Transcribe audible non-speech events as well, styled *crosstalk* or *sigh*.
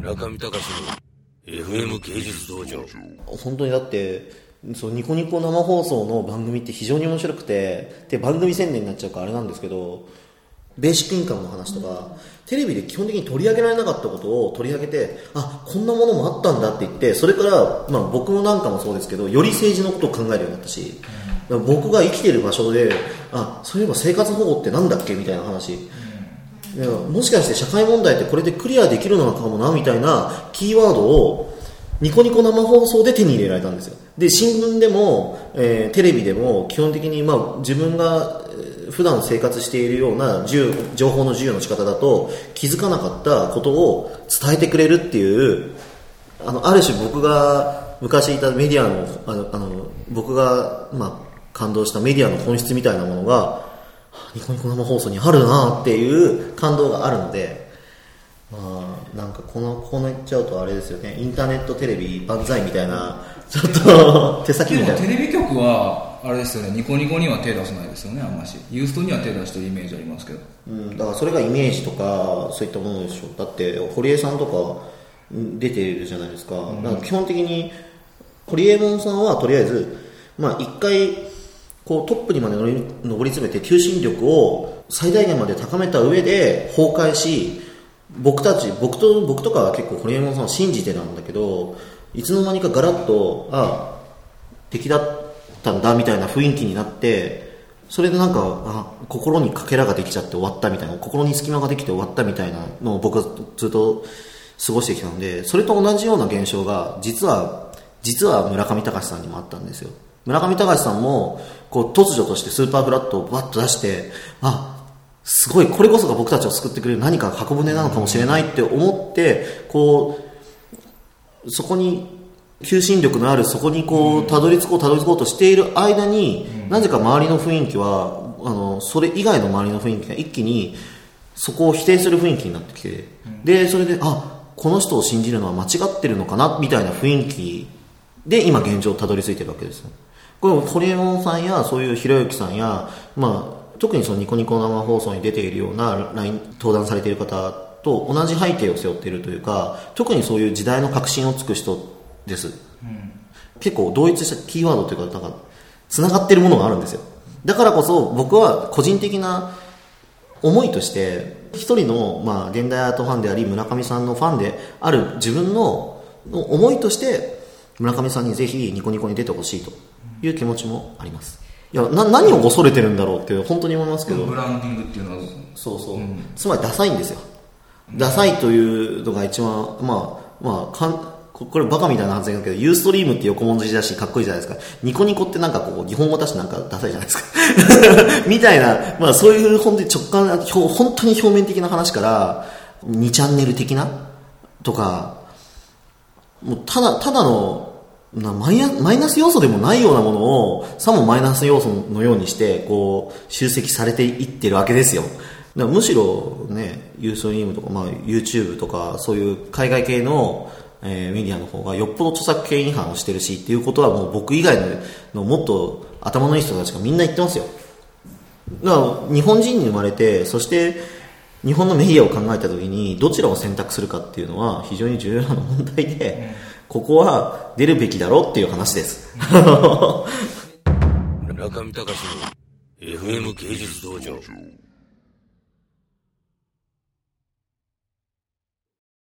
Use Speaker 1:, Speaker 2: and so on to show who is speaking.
Speaker 1: 中見隆の FM 芸術道場。
Speaker 2: 本当にだってそうニコニコ生放送の番組って非常に面白くてで番組宣伝になっちゃうからあれなんですけどベーシックインカムの話とか、テレビで基本的に取り上げられなかったことを取り上げてあこんなものもあったんだって言ってそれから、まあ、僕なんかもそうですけどより政治のことを考えるようになったし、僕が生きている場所であそういえば生活保護ってなんだっけみたいな話、いやもしかして社会問題ってこれでクリアできるのかもなみたいなキーワードをニコニコ生放送で手に入れられたんですよ。で新聞でも、えーテレビでも基本的に、まあ、自分が普段生活しているような情報の授与の仕方だと気づかなかったことを伝えてくれるっていうあのある種僕が昔いたメディアのあの僕が、まあ、感動したメディアの本質みたいなものがニコニコ生放送にあるなっていう感動があるのでまあなんかこのこうなっちゃうとあれですよね。インターネットテレビ万歳みたいなちょっと *laughs* 手先
Speaker 3: で
Speaker 2: みたいな。
Speaker 3: もテレビ局はあれですよね。ニコニコには手出さないですよねあんまし。ユーストには手出してるイメージありますけど。
Speaker 2: うん、だからそれがイメージとかそういったものでしょ。うだって堀江さんとかうん出てるじゃないですか,、だから基本的に堀江門さんはとりあえずまあ一回こうトップにまで上り詰めて求心力を最大限まで高めた上で崩壊し僕たち僕と僕とかは結構堀江門さんを信じてたんだけどいつの間にかガラッとあ敵だったんだみたいな雰囲気になってそれでなんかあ心にかけらができちゃって終わったみたいな心に隙間ができて終わったみたいなのを僕はずっと過ごしてきたのでそれと同じような現象が実は実は村上隆さんにもあったんですよ。村上隆さんもこう突如としてスーパーフラットをバッと出してあすごいこれこそが僕たちを救ってくれる何か箱舟なのかもしれないって思ってこうそこに求心力のあるそこにこうたどり着こうたどり着こうとしている間に、なぜか周りの雰囲気はあのそれ以外の周りの雰囲気が一気にそこを否定する雰囲気になってきて、でそれであこの人を信じるのは間違ってるのかなみたいな雰囲気で今現状たどり着いてるわけですよこれも堀江門さんやそういうひろゆきさんや、まあ、特にそのニコニコ生放送に出ているような LINE 登壇されている方と同じ背景を背負っているというか特にそういう時代の革新をつく人です、うん結構同一したキーワードというかなんかつながってるものがあるんですよ。だからこそ僕は個人的な思いとして一人の、まあ、現代アートファンであり村上さんのファンである自分の思いとして村上さんにぜひニコニコに出てほしいという気持ちもあります。いやな何を恐れてるんだろうって本当に思いますけど。
Speaker 3: ブランディングっていうのは
Speaker 2: そうそう、つまりダサいんですよ。ダサいというのが一番まあまあかんここれバカみたいな発言だけどユーストリームって横文字だしかっこいいじゃないですか。ニコニコってなんかこう日本語だしなんかダサいじゃないですか。*laughs* みたいなまあそういう本当に直感本当に表面的な話から2チャンネル的なとかもうただただのなマイナマイナス要素でもないようなものをさもマイナス要素のようにしてこう集積されていってるわけですよ。だからむしろねユーストリームとか、まあ、YouTube とかそういう海外系の、えーメディアの方がよっぽど著作権違反をしてるしっていうことはもう僕以外ののもっと頭のいい人たちがみんな言ってますよ。だから日本人に生まれてそして日本のメディアを考えた時にどちらを選択するかっていうのは非常に重要な問題で、ここは出るべきだろうっていう話です。
Speaker 1: 中見隆の FM 芸術道場